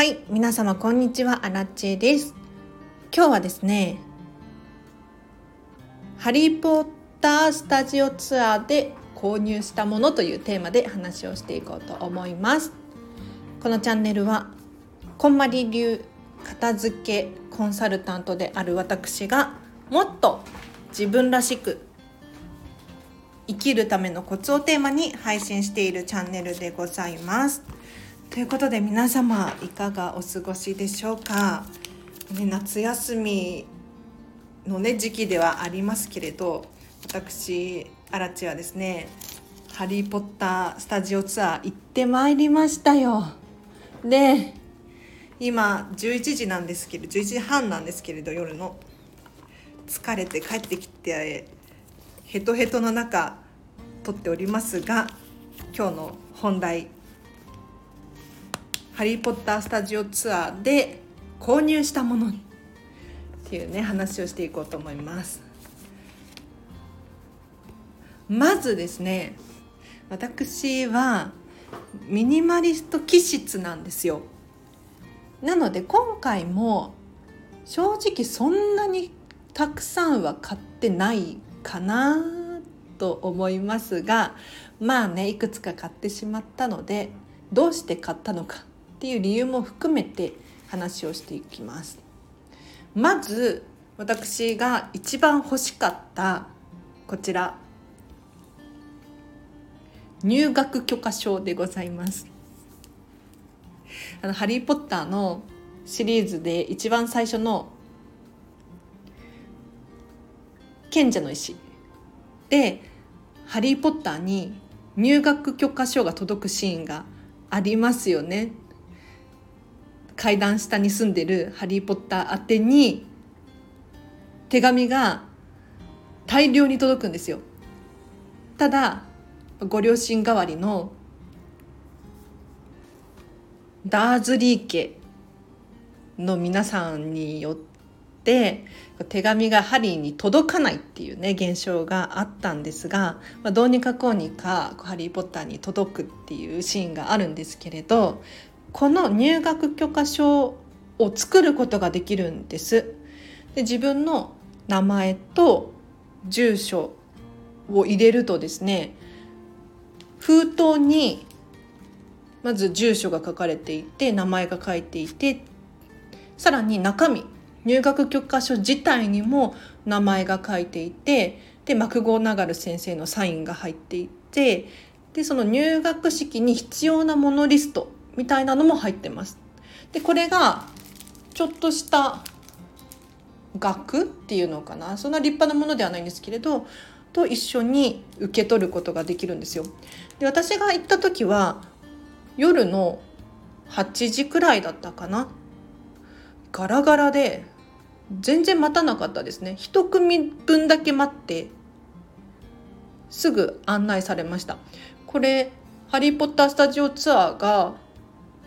はい皆様こんにちは。アラチェです。今日はですねハリーポッタースタジオツアーで購入したものというテーマで話をしていこうと思います。このチャンネルはこんまり流片付けコンサルタントである私がもっと自分らしく生きるためのコツをテーマに配信しているチャンネルでございます。ということで皆様いかがお過ごしでしょうか、ね、夏休みのね時期ではありますけれど私アラチはですね「ハリー・ポッター」スタジオツアー行ってまいりましたよ。で今11時なんですけど11時半なんですけれど夜の疲れて帰ってきてヘトヘトの中撮っておりますが今日の本題「ハリー・ポッター・スタジオツアー」で購入したものっていうね話をしていこうと思います。まずですね私はミニマリスト気質なんですよ。なので今回も正直そんなにたくさんは買ってないかなと思いますがまあねいくつか買ってしまったのでどうして買ったのかっていう理由も含めて話をしていきます。まず私が一番欲しかったこちら入学許可証でございます。あのハリー・ポッターのシリーズで一番最初の賢者の石でハリー・ポッターに入学許可証が届くシーンがありますよね階段下に住んでるハリー・ポッター宛てに手紙が大量に届くんですよ。ただご両親代わりのダーズリー家の皆さんによって手紙がハリーに届かないっていうね現象があったんですが、まあ、どうにかこうにかハリー・ポッターに届くっていうシーンがあるんですけれどこの入学許可証を作ることができるんです。で自分の名前と住所を入れるとですね封筒にまず住所が書かれていて名前が書いていてさらに中身入学許可書自体にも名前が書いていてでマクゴナガル先生のサインが入っていてでその入学式に必要なものリストみたいなのも入ってます。でこれがちょっとした額っていうのかなそんな立派なものではないんですけれどと一緒に受け取ることができるんですよ。で私が行った時は夜の8時くらいだったかなガラガラで全然待たなかったですね一組分だけ待ってすぐ案内されましたこれ「ハリー・ポッター・スタジオツアー」が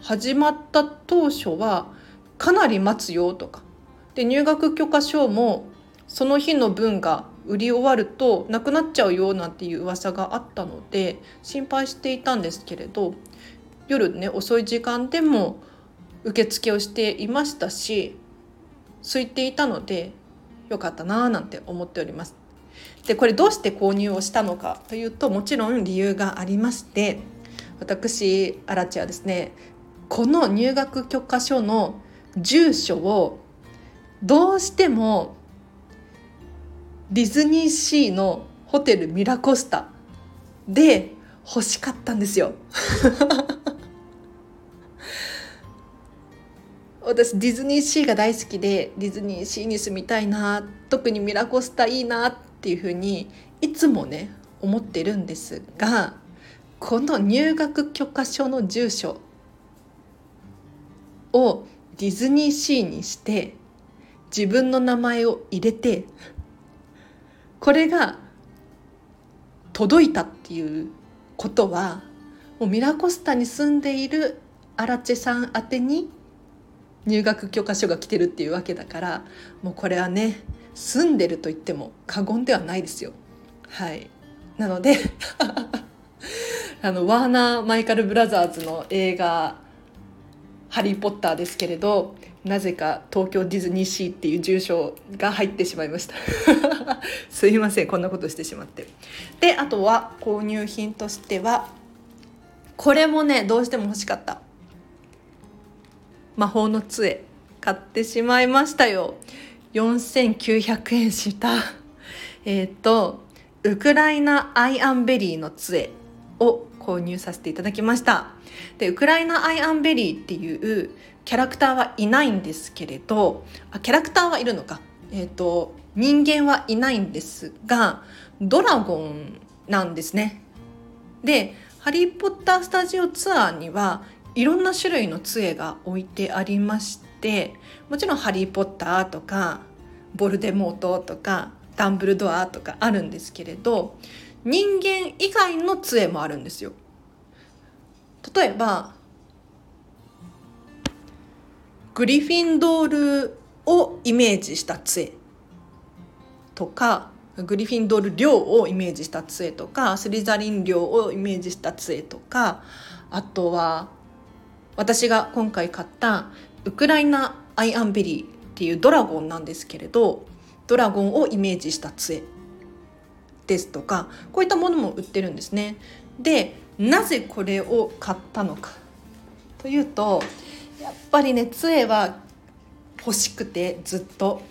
始まった当初はかなり待つよとかで入学許可証もその日の分が売り終わるとなくなっちゃうよなんていう噂があったので心配していたんですけれど夜ね遅い時間でも受付をしていましたし空いていたのでよかったなぁなんて思っております。でこれどうして購入をしたのかというともちろん理由がありまして私アラチはですねこの入学許可書の住所をどうしてもディズニーシーのホテルミラコスタで欲しかったんですよ。私ディズニーシーが大好きでディズニーシーに住みたいな特にミラコスタいいなっていうふうにいつもね思ってるんですがこの入学許可証の住所をディズニーシーにして自分の名前を入れてこれが届いたっていうことはもうミラコスタに住んでいるアラチェさん宛てに入学許可書が来てるっていうわけだからもうこれはね住んでると言っても過言ではないですよ。はいなので あのワーナー・マイカル・ブラザーズの映画「ハリー・ポッターですけれどなぜか東京ディズニーシーっていう住所が入ってしまいました。すいませんこんなことしてしまって。であとは購入品としてはこれもねどうしても欲しかった。魔法の杖買ってしまいましたよ。4900円した。えっ、とウクライナアイアンベリーの杖を購入させていただきました。でウクライナアイアンベリーっていうキャラクターはいないんですけれどあキャラクターはいるのかえっ、ー、と人間はいないんですがドラゴンなんですねでハリー・ポッタースタジオツアーにはいろんな種類の杖が置いてありましてもちろんハリー・ポッターとかボルデモートとかダンブルドアとかあるんですけれど人間以外の杖もあるんですよ。例えばグリフィンドールをイメージした杖とかグリフィンドール寮をイメージした杖とかスリザリン寮をイメージした杖とかあとは私が今回買ったウクライナアイアンベリーっていうドラゴンなんですけれどドラゴンをイメージした杖。ですとかこういったものも売ってるんですね。でなぜこれを買ったのかというとやっぱりね杖は欲しくてずっと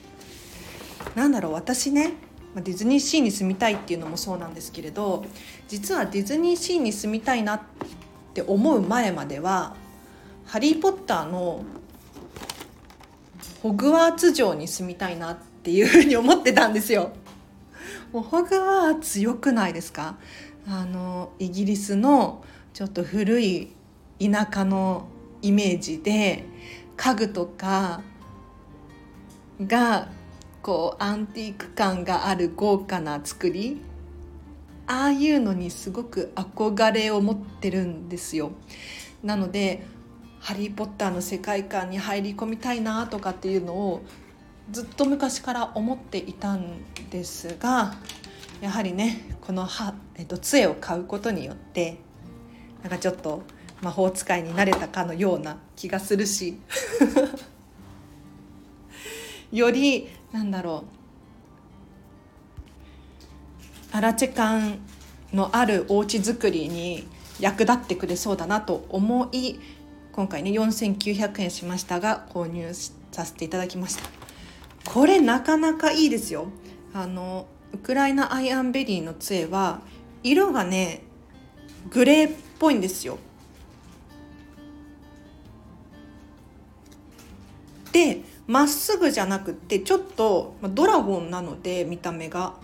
なんだろう私ねディズニーシーに住みたいっていうのもそうなんですけれど実はディズニーシーに住みたいなって思う前までは「ハリー・ポッター」のホグワーツ城に住みたいなっていうふうに思ってたんですよ。もうホグワーツ良くないですか？あのイギリスのちょっと古い田舎のイメージで家具とかがこうアンティーク感がある豪華な作りああいうのにすごく憧れを持ってるんですよ。なので「ハリー・ポッター」の世界観に入り込みたいなとかっていうのをずっと昔から思っていたんですがやはりねこのは、えっと、杖を買うことによってなんかちょっと魔法使いになれたかのような気がするし よりなんだろうアラチェ感のあるお家作りに役立ってくれそうだなと思い今回ね4900円しましたが購入させていただきました。これなかなかいいですよ。あのウクライナアイアンベリーの杖は色がねグレーっぽいんですよ。でまっすぐじゃなくてちょっとドラゴンなので見た目が。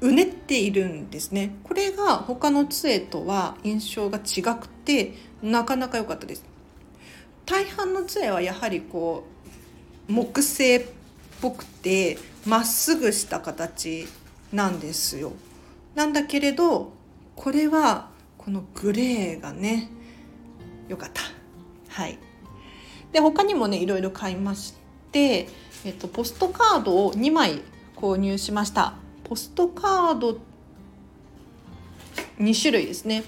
うねっているんですね。これが他の杖とは印象が違くてなかなか良かったです。大半の杖はやはりこう木製っぽくてまっすぐした形なんですよ。なんだけれどこれはこのグレーがね良かった。はい。で他にもねいろいろ買いまして、えっと、ポストカードを2枚購入しました。ポストカード2種類ですね。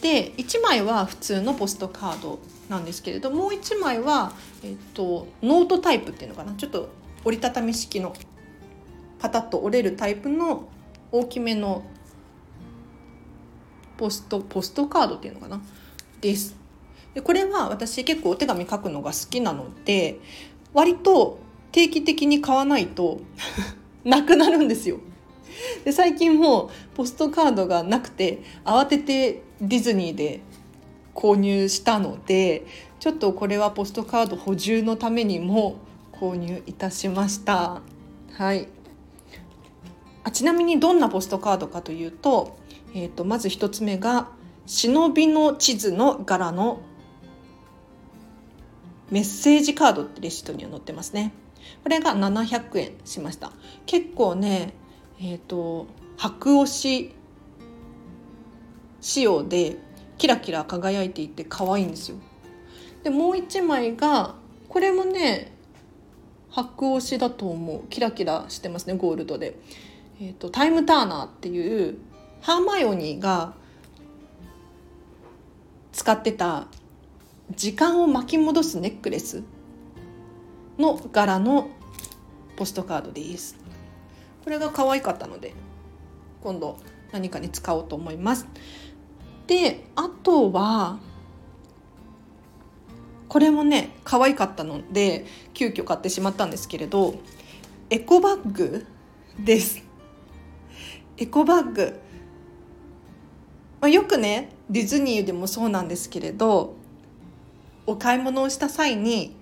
で1枚は普通のポストカードなんですけれどもう1枚は、えっと、ノートタイプっていうのかな。ちょっと折りたたみ式のパタッと折れるタイプの大きめのポストポストカードっていうのかな。です。でこれは私結構お手紙書くのが好きなので割と定期的に買わないと なくなるんですよ。で最近もうポストカードがなくて慌ててディズニーで購入したのでちょっとこれはポストカード補充のためにも購入いたしました。はい。あちなみにどんなポストカードかというと,、えーと、まず1つ目が忍びの地図の柄のメッセージカードってレシートには載ってますね。これが700円しました。結構ねえっ、ー、と白押し仕様でキラキラ輝いていて可愛いんですよ。でもう一枚がこれもね白押しだと思う。キラキラしてますねゴールドで、えーと、タイムターナーっていうハーマイオニーが使ってた時間を巻き戻すネックレスの柄のポストカードです。これが可愛かったので今度何かに使おうと思います。であとはこれもね可愛かったので急遽買ってしまったんですけれどエコバッグです。エコバッグ、まあ、よくねディズニーでもそうなんですけれどお買い物をした際に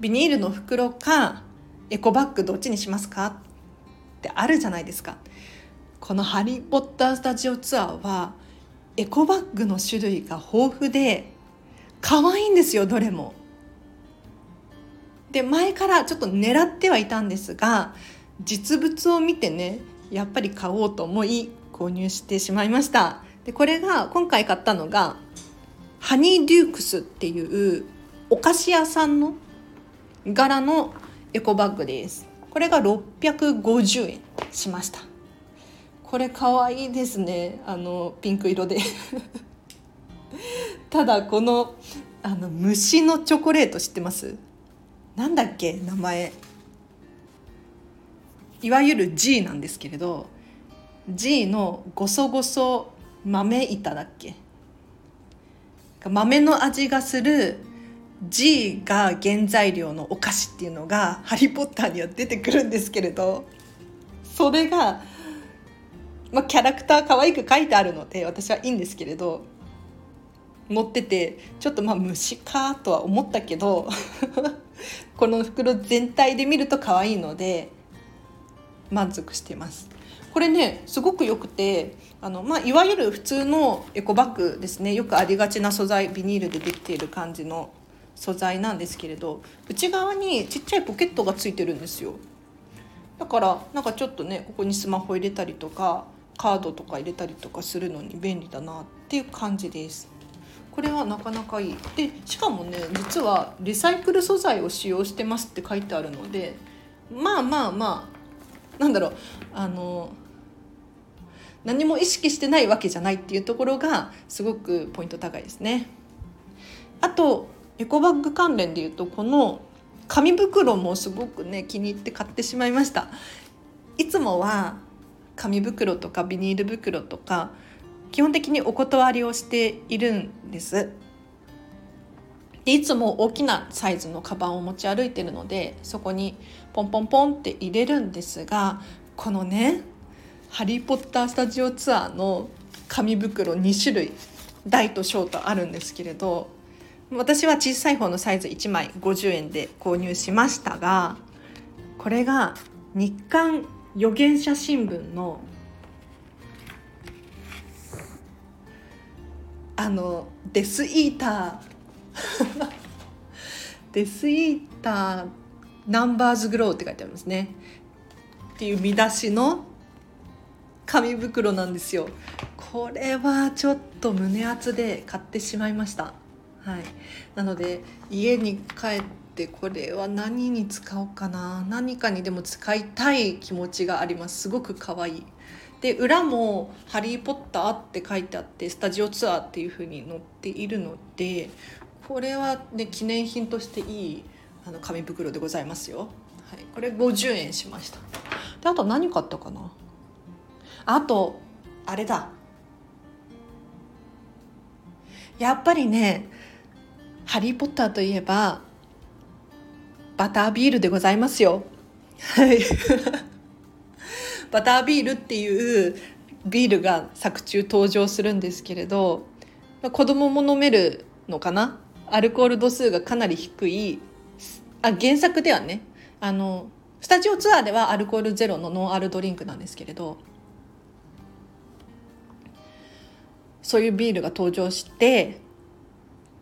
ビニールの袋かエコバッグどっちにしますかってあるじゃないですか。この「ハリー・ポッター・スタジオツアー」はエコバッグの種類が豊富で可愛いんですよどれも。で前からちょっと狙ってはいたんですが実物を見てねやっぱり買おうと思い購入してしまいました。でこれが今回買ったのがハニーデュークスっていうお菓子屋さんの柄のエコバッグです。これが650円しました。これ可愛いですね。あのピンク色で。ただこのあの虫のチョコレート知ってます？なんだっけ？名前。いわゆる G なんですけれど G のごそごそ豆板だっけ？豆の味がする G が原材料のお菓子っていうのが「ハリー・ポッター」には出てくるんですけれどそれが、まあ、キャラクター可愛く書いてあるので私はいいんですけれど持っててちょっとまあ虫かとは思ったけど この袋全体で見ると可愛いので満足してます。これねすごく良くてあの、まあ、いわゆる普通のエコバッグですね。よくありがちな素材ビニールでできている感じの素材なんですけれど内側にちっちゃいポケットがついてるんですよ。だからなんかちょっとねここにスマホ入れたりとかカードとか入れたりとかするのに便利だなっていう感じですこれはなかなかいいでしかもね実はリサイクル素材を使用してますって書いてあるのでまあまあまあなんだろうあの何も意識してないわけじゃないっていうところがすごくポイント高いですね。あとエコバッグ関連でいうとこの紙袋もすごくね気に入って買ってしまいました。いつもは紙袋とかビニール袋とか基本的にお断りをしているんです。でいつも大きなサイズのカバンを持ち歩いてるのでそこにポンポンポンって入れるんですがこのね「ハリー・ポッター・スタジオツアー」の紙袋2種類大と小とあるんですけれど私は小さい方のサイズ1枚50円で購入しましたがこれが日刊預言者新聞のあのデスイーター。デスイーターナンバーズグローって書いてありますね。っていう見出しの紙袋なんですよ。これはちょっと胸熱で買ってしまいました。はい。なので家に帰ってこれは何に使おうかな？何かにでも使いたい気持ちがあります。すごく可愛い。で裏も「ハリー・ポッター」って書いてあってスタジオツアーっていう風に載っているのでこれはね記念品としていいあの紙袋でございますよ、はい、これ50円しました。であと何買ったかな？あとあれだ。やっぱりね「ハリー・ポッター」といえばバタービールでございますよ。はい。バタービールっていうビールが作中登場するんですけれど子供も飲めるのかな？アルコール度数がかなり低い。あ原作ではね。あのスタジオツアーではアルコールゼロのノンアルドリンクなんですけれど。そういうビールが登場して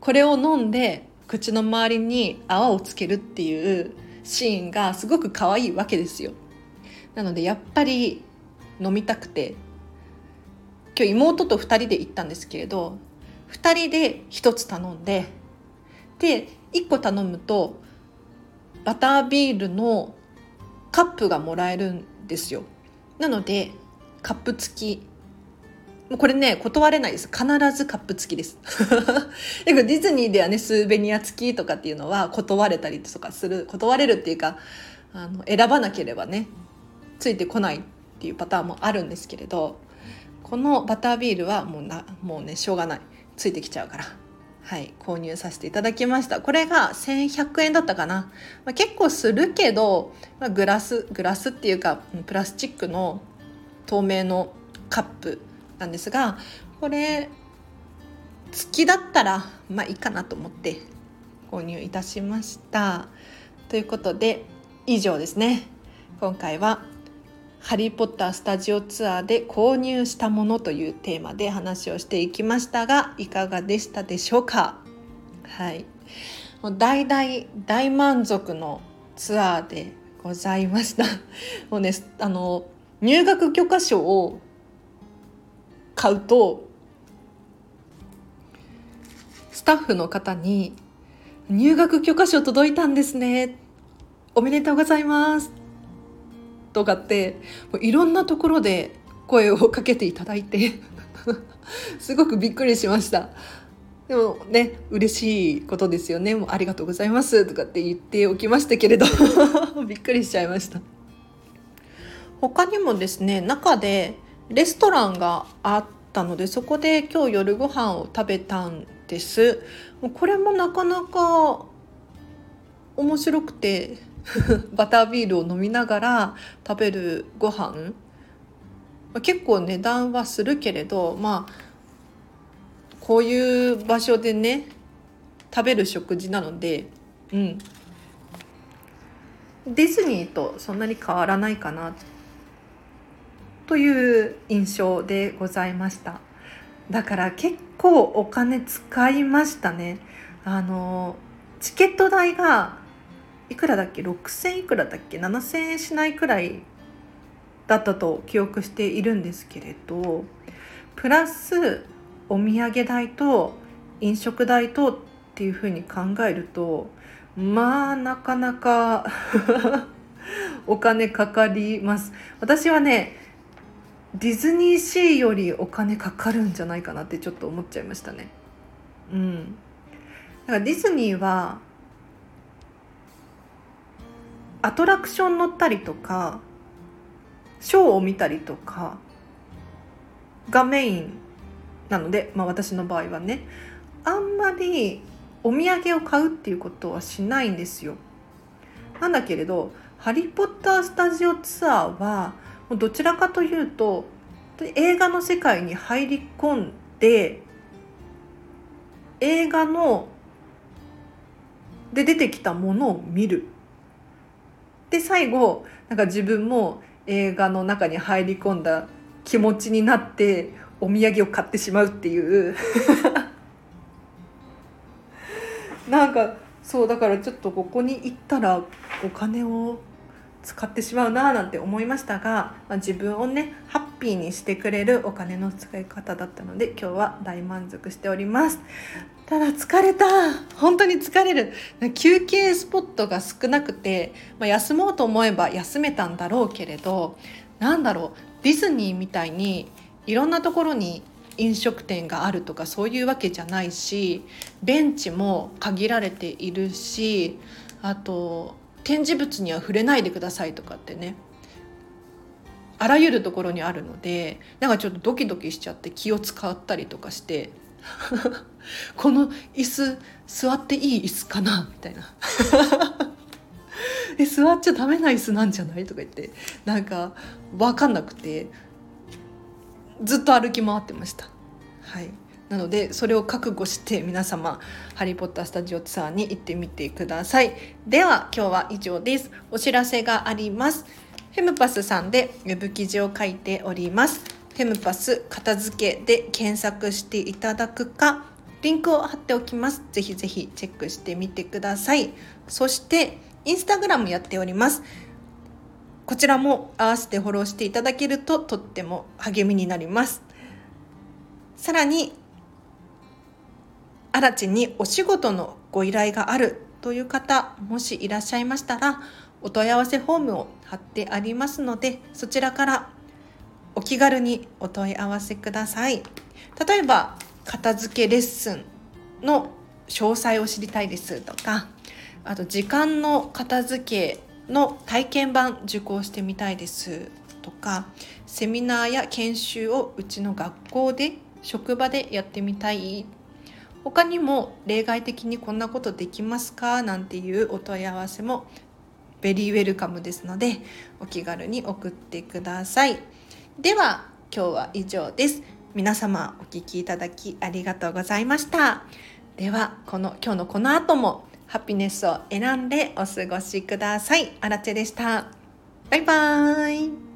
これを飲んで口の周りに泡をつけるっていうシーンがすごく可愛いわけですよ。なのでやっぱり飲みたくて今日妹と2人で行ったんですけれど2人で1つ頼んでで1個頼むとバタービールのカップがもらえるんですよなのでカップ付きこれね断れないです。必ずカップ付きです。ディズニーではねスーベニア付きとかっていうのは断れたりとかする。断れるっていうかあの選ばなければねついてこないっていうパターンもあるんですけれどこのバタービールはもうなもうねしょうがない。ついてきちゃうから。はい。購入させていただきました。これが1100円だったかな、まあ、結構するけど、まあ、グラスグラスっていうかプラスチックの透明のカップなんですがこれ好きだったらまあいいかなと思って購入いたしました。ということで以上ですね。今回はハリー・ポッタースタジオツアーで購入したものというテーマで話をしていきましたがいかがでしたでしょうか？はい。もう大大大満足のツアーでございました。もうねあの入学許可証を買うとスタッフの方に「入学許可証届いたんですね。おめでとうございます」とかっていろんなところで声をかけていただいて すごくびっくりしました。でもね嬉しいことですよね。もうありがとうございます。とかって言っておきましたけれど びっくりしちゃいました。他にもですね中でレストランがあったのでそこで今日夜ご飯を食べたんです。これもなかなか面白くて バタービールを飲みながら食べるご飯。結構値段はするけれどまあこういう場所でね食べる食事なのでうん。ディズニーとそんなに変わらないかな。ってという印象でございました。だから結構お金使いましたね。あのチケット代がいくらだっけ？6,000いくらだっけ？7,000円しないくらいだったと記憶しているんですけれどプラスお土産代と飲食代とっていうふうに考えるとまあなかなか お金かかります。私はねディズニーシーよりお金かかるんじゃないかなってちょっと思っちゃいましたね。うん。だからディズニーはアトラクション乗ったりとかショーを見たりとかがメインなので、まあ、私の場合はね。あんまりお土産を買うっていうことはしないんですよ。なんだけれど「ハリー・ポッター・スタジオツアーは」どちらかというと映画の世界に入り込んで映画ので出てきたものを見る。で最後なんか自分も映画の中に入り込んだ気持ちになってお土産を買ってしまうっていう。なんかそうだからちょっとここに行ったらお金を使ってしまうななんて思いましたが、まあ、自分をねハッピーにしてくれるお金の使い方だったので今日は大満足しております。ただ疲れた。本当に疲れる。休憩スポットが少なくて、まあ、休もうと思えば休めたんだろうけれどなんだろう。ディズニーみたいにいろんなところに飲食店があるとかそういうわけじゃないしベンチも限られているしあと展示物には触れないでくださいとかってねあらゆるところにあるのでなんかちょっとドキドキしちゃって気を使ったりとかして この椅子座っていい椅子かなみたいな え座っちゃダメな椅子なんじゃないとか言ってなんか分かんなくてずっと歩き回ってました。はいなのでそれを覚悟して皆様「ハリー・ポッター・スタジオツアー」に行ってみてください。では今日は以上です。お知らせがあります。フェムパスさんでウェブ記事を書いております。フェムパス片付けで検索していただくかリンクを貼っておきます。ぜひぜひチェックしてみてください。そしてインスタグラムやっております。こちらも合わせてフォローしていただけるととっても励みになります。さらに新地にお仕事のご依頼があるという方もしいらっしゃいましたらお問い合わせフォームを貼ってありますのでそちらからお気軽にお問い合わせください。例えば片付けレッスンの詳細を知りたいですとかあと時間の片付けの体験版受講してみたいですとかセミナーや研修をうちの学校で職場でやってみたい他にも例外的にこんなことできますか？なんていうお問い合わせもベリーウェルカムですのでお気軽に送ってくださいでは今日は以上です皆様お聴きいただきありがとうございましたではこの今日のこの後もハピネスを選んでお過ごしください。あらでした。バイバーイ。